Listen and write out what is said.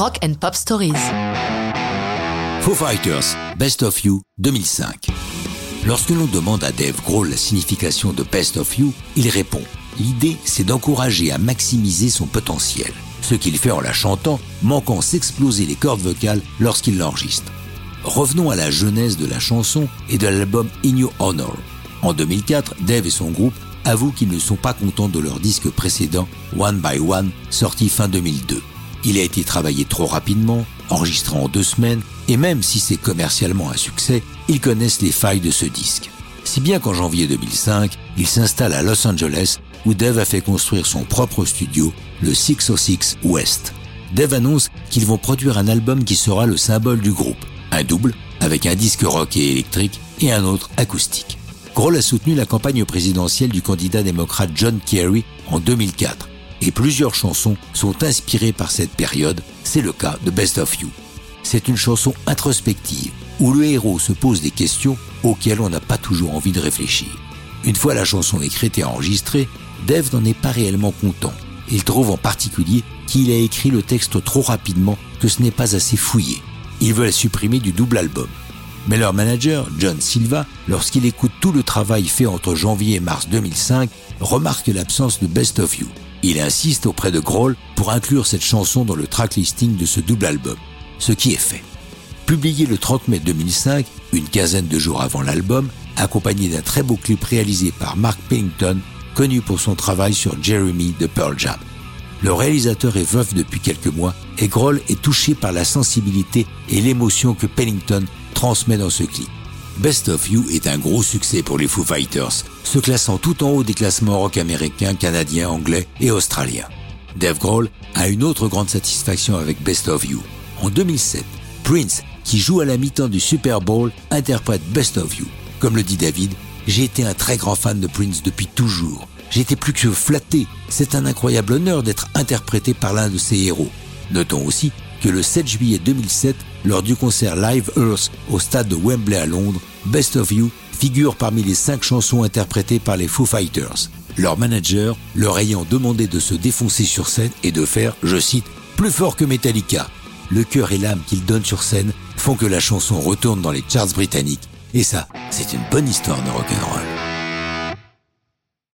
Rock and Pop Stories. Foo Fighters, Best of You 2005. Lorsque l'on demande à Dave Grohl la signification de Best of You, il répond L'idée, c'est d'encourager à maximiser son potentiel. Ce qu'il fait en la chantant, manquant s'exploser les cordes vocales lorsqu'il l'enregistre. Revenons à la genèse de la chanson et de l'album In Your Honor. En 2004, Dave et son groupe avouent qu'ils ne sont pas contents de leur disque précédent, One by One, sorti fin 2002. Il a été travaillé trop rapidement, enregistré en deux semaines, et même si c'est commercialement un succès, ils connaissent les failles de ce disque. Si bien qu'en janvier 2005, il s'installe à Los Angeles, où Dave a fait construire son propre studio, le 606 West. Dave annonce qu'ils vont produire un album qui sera le symbole du groupe, un double avec un disque rock et électrique et un autre acoustique. Grohl a soutenu la campagne présidentielle du candidat démocrate John Kerry en 2004 et plusieurs chansons sont inspirées par cette période, c'est le cas de Best of You. C'est une chanson introspective où le héros se pose des questions auxquelles on n'a pas toujours envie de réfléchir. Une fois la chanson écrite et enregistrée, Dave n'en est pas réellement content. Il trouve en particulier qu'il a écrit le texte trop rapidement, que ce n'est pas assez fouillé. Il veut la supprimer du double album. Mais leur manager, John Silva, lorsqu'il écoute tout le travail fait entre janvier et mars 2005, remarque l'absence de Best of You. Il insiste auprès de Grohl pour inclure cette chanson dans le track listing de ce double album, ce qui est fait. Publié le 30 mai 2005, une quinzaine de jours avant l'album, accompagné d'un très beau clip réalisé par Mark Pennington, connu pour son travail sur Jeremy de Pearl Jam. Le réalisateur est veuf depuis quelques mois et Grohl est touché par la sensibilité et l'émotion que Pennington transmet dans ce clip. Best of You est un gros succès pour les Foo Fighters, se classant tout en haut des classements rock américains, canadiens, anglais et australiens. Dave Grohl a une autre grande satisfaction avec Best of You. En 2007, Prince, qui joue à la mi-temps du Super Bowl, interprète Best of You. Comme le dit David, j'ai été un très grand fan de Prince depuis toujours. Été plus que flatté. C'est un incroyable honneur d'être interprété par l'un de ses héros. Notons aussi que le 7 juillet 2007, lors du concert Live Earth au stade de Wembley à Londres, Best of You figure parmi les cinq chansons interprétées par les Foo Fighters. Leur manager leur ayant demandé de se défoncer sur scène et de faire, je cite, plus fort que Metallica. Le cœur et l'âme qu'ils donnent sur scène font que la chanson retourne dans les charts britanniques. Et ça, c'est une bonne histoire de rock'n'roll.